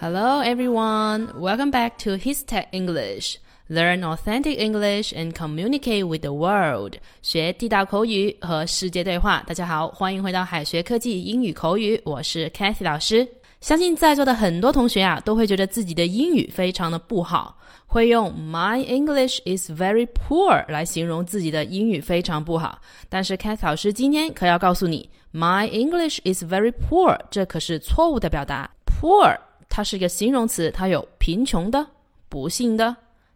Hello everyone, welcome back to His Tech English. Learn authentic English and communicate with the world. 学地道口语和世界对话。大家好，欢迎回到海学科技英语口语，我是 Kathy 老师。 相信在座的很多同学啊，都会觉得自己的英语非常的不好，会用 My English is very poor 来形容自己的英语非常不好。但是，Kate 老师今天可要告诉你，My English is very poor，这可是错误的表达。Poor 它是一个形容词，它有贫穷的、不幸的。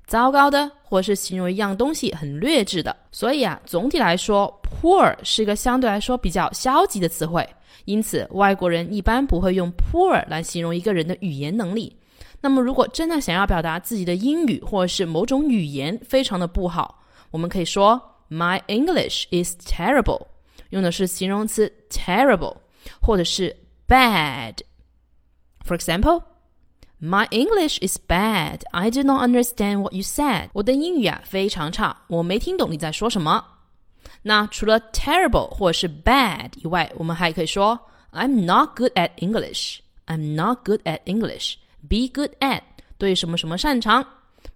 糟糕的，或是形容一样东西很劣质的。所以啊，总体来说，poor 是一个相对来说比较消极的词汇。因此，外国人一般不会用 poor 来形容一个人的语言能力。那么，如果真的想要表达自己的英语或者是某种语言非常的不好，我们可以说 My English is terrible，用的是形容词 terrible，或者是 bad。For example。My English is bad. I do not understand what you said. 我的英语啊非常差，我没听懂你在说什么。那除了 terrible 或者是 bad 以外，我们还可以说 I'm not good at English. I'm not good at English. Be good at 对什么什么擅长。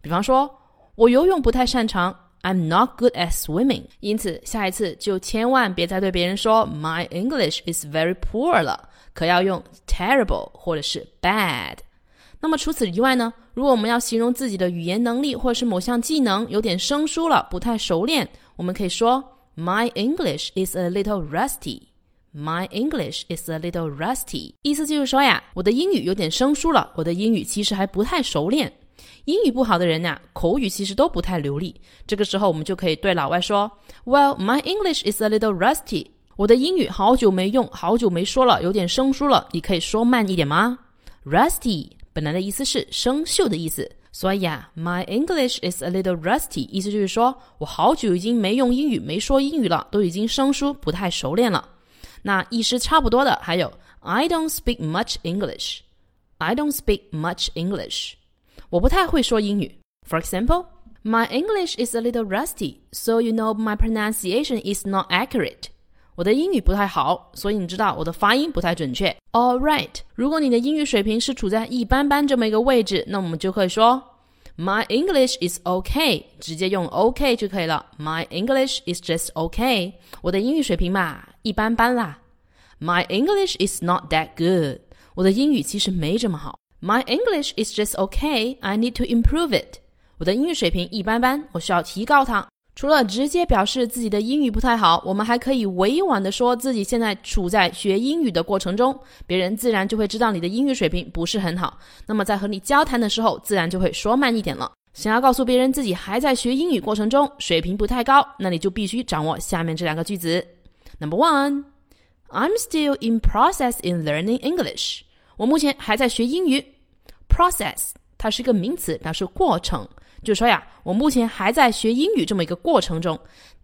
比方说，我游泳不太擅长。I'm not good at swimming。因此，下一次就千万别再对别人说 My English is very poor 了，可要用 terrible 或者是 bad。那么除此以外呢？如果我们要形容自己的语言能力或者是某项技能有点生疏了，不太熟练，我们可以说 My English is a little rusty. My English is a little rusty. 意思就是说呀，我的英语有点生疏了，我的英语其实还不太熟练。英语不好的人呀，口语其实都不太流利。这个时候我们就可以对老外说，Well, my English is a little rusty. 我的英语好久没用，好久没说了，有点生疏了。你可以说慢一点吗？Rusty. 本来的意思是生锈的意思，所以啊，My English is a little rusty，意思就是说我好久已经没用英语、没说英语了，都已经生疏，不太熟练了。那意思差不多的还有 I don't speak much English，I don't speak much English，我不太会说英语。For example，My English is a little rusty，so you know my pronunciation is not accurate。 我的英语不太好，所以你知道我的发音不太准确。All right，如果你的英语水平是处在一般般这么一个位置，那我们就可以说 My English is OK，直接用 OK 就可以了。My English is just OK，我的英语水平嘛，一般般啦。My English is not that good，我的英语其实没这么好。My English is just OK，I need to improve it，我的英语水平一般般，我需要提高它。除了直接表示自己的英语不太好，我们还可以委婉的说自己现在处在学英语的过程中，别人自然就会知道你的英语水平不是很好。那么在和你交谈的时候，自然就会说慢一点了。想要告诉别人自己还在学英语过程中，水平不太高，那你就必须掌握下面这两个句子。Number one, I'm still in process in learning English。我目前还在学英语。Process 它是一个名词，表示过程。就说呀，我目前还在学英语这么一个过程中，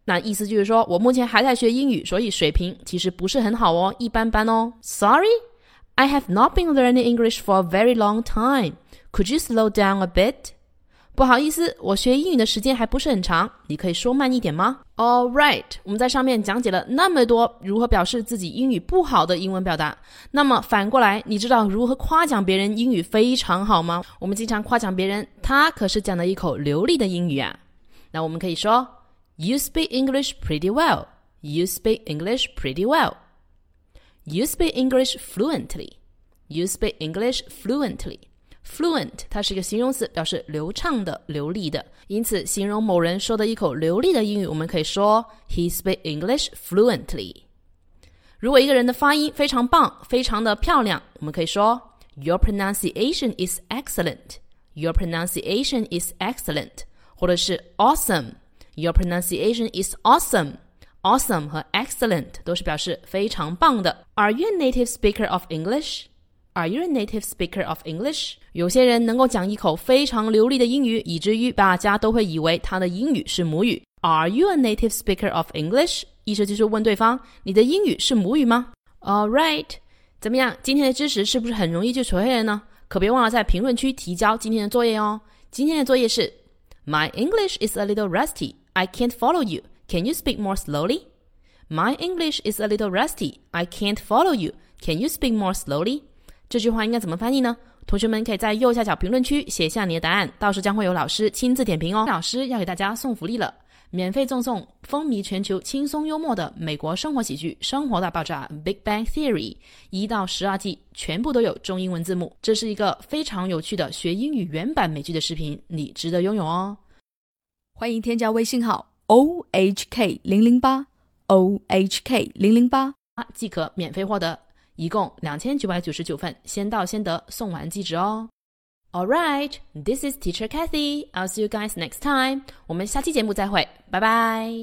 那意思就是说我目前还在学英语，所以水平其实不是很好哦，一般般哦。Sorry, I have not been learning English for a very long time. Could you slow down a bit? 不好意思，我学英语的时间还不是很长，你可以说慢一点吗？All right，我们在上面讲解了那么多如何表示自己英语不好的英文表达，那么反过来，你知道如何夸奖别人英语非常好吗？我们经常夸奖别人，他可是讲了一口流利的英语啊。那我们可以说，You speak English pretty well. You speak English pretty well. You speak English fluently. You speak English fluently. Fluent，它是一个形容词，表示流畅的、流利的。因此，形容某人说的一口流利的英语，我们可以说 He speaks English fluently。如果一个人的发音非常棒、非常的漂亮，我们可以说 Your pronunciation is excellent。Your pronunciation is excellent，或者是 Awesome。Your pronunciation is awesome。Awesome 和 excellent 都是表示非常棒的。Are you a native speaker of English？Are you a native speaker of English？有些人能够讲一口非常流利的英语，以至于大家都会以为他的英语是母语。Are you a native speaker of English？意思就是问对方：你的英语是母语吗？All right，怎么样？今天的知识是不是很容易就学会了呢？可别忘了在评论区提交今天的作业哦。今天的作业是：My English is a little rusty. I can't follow you. Can you speak more slowly? My English is a little rusty. I can't follow you. Can you speak more slowly? 这句话应该怎么翻译呢？同学们可以在右下角评论区写下你的答案，到时将会有老师亲自点评哦。老师要给大家送福利了，免费赠送风靡全球、轻松幽默的美国生活喜剧《生活大爆炸》（Big Bang Theory） 一到十二季，全部都有中英文字幕。这是一个非常有趣的学英语原版美剧的视频，你值得拥有哦。欢迎添加微信号 o h k 零零八 o h k 零零八，即可免费获得。一共两千九百九十九份，先到先得，送完即止哦。All right, this is Teacher Kathy. I'll see you guys next time. 我们下期节目再会，拜拜。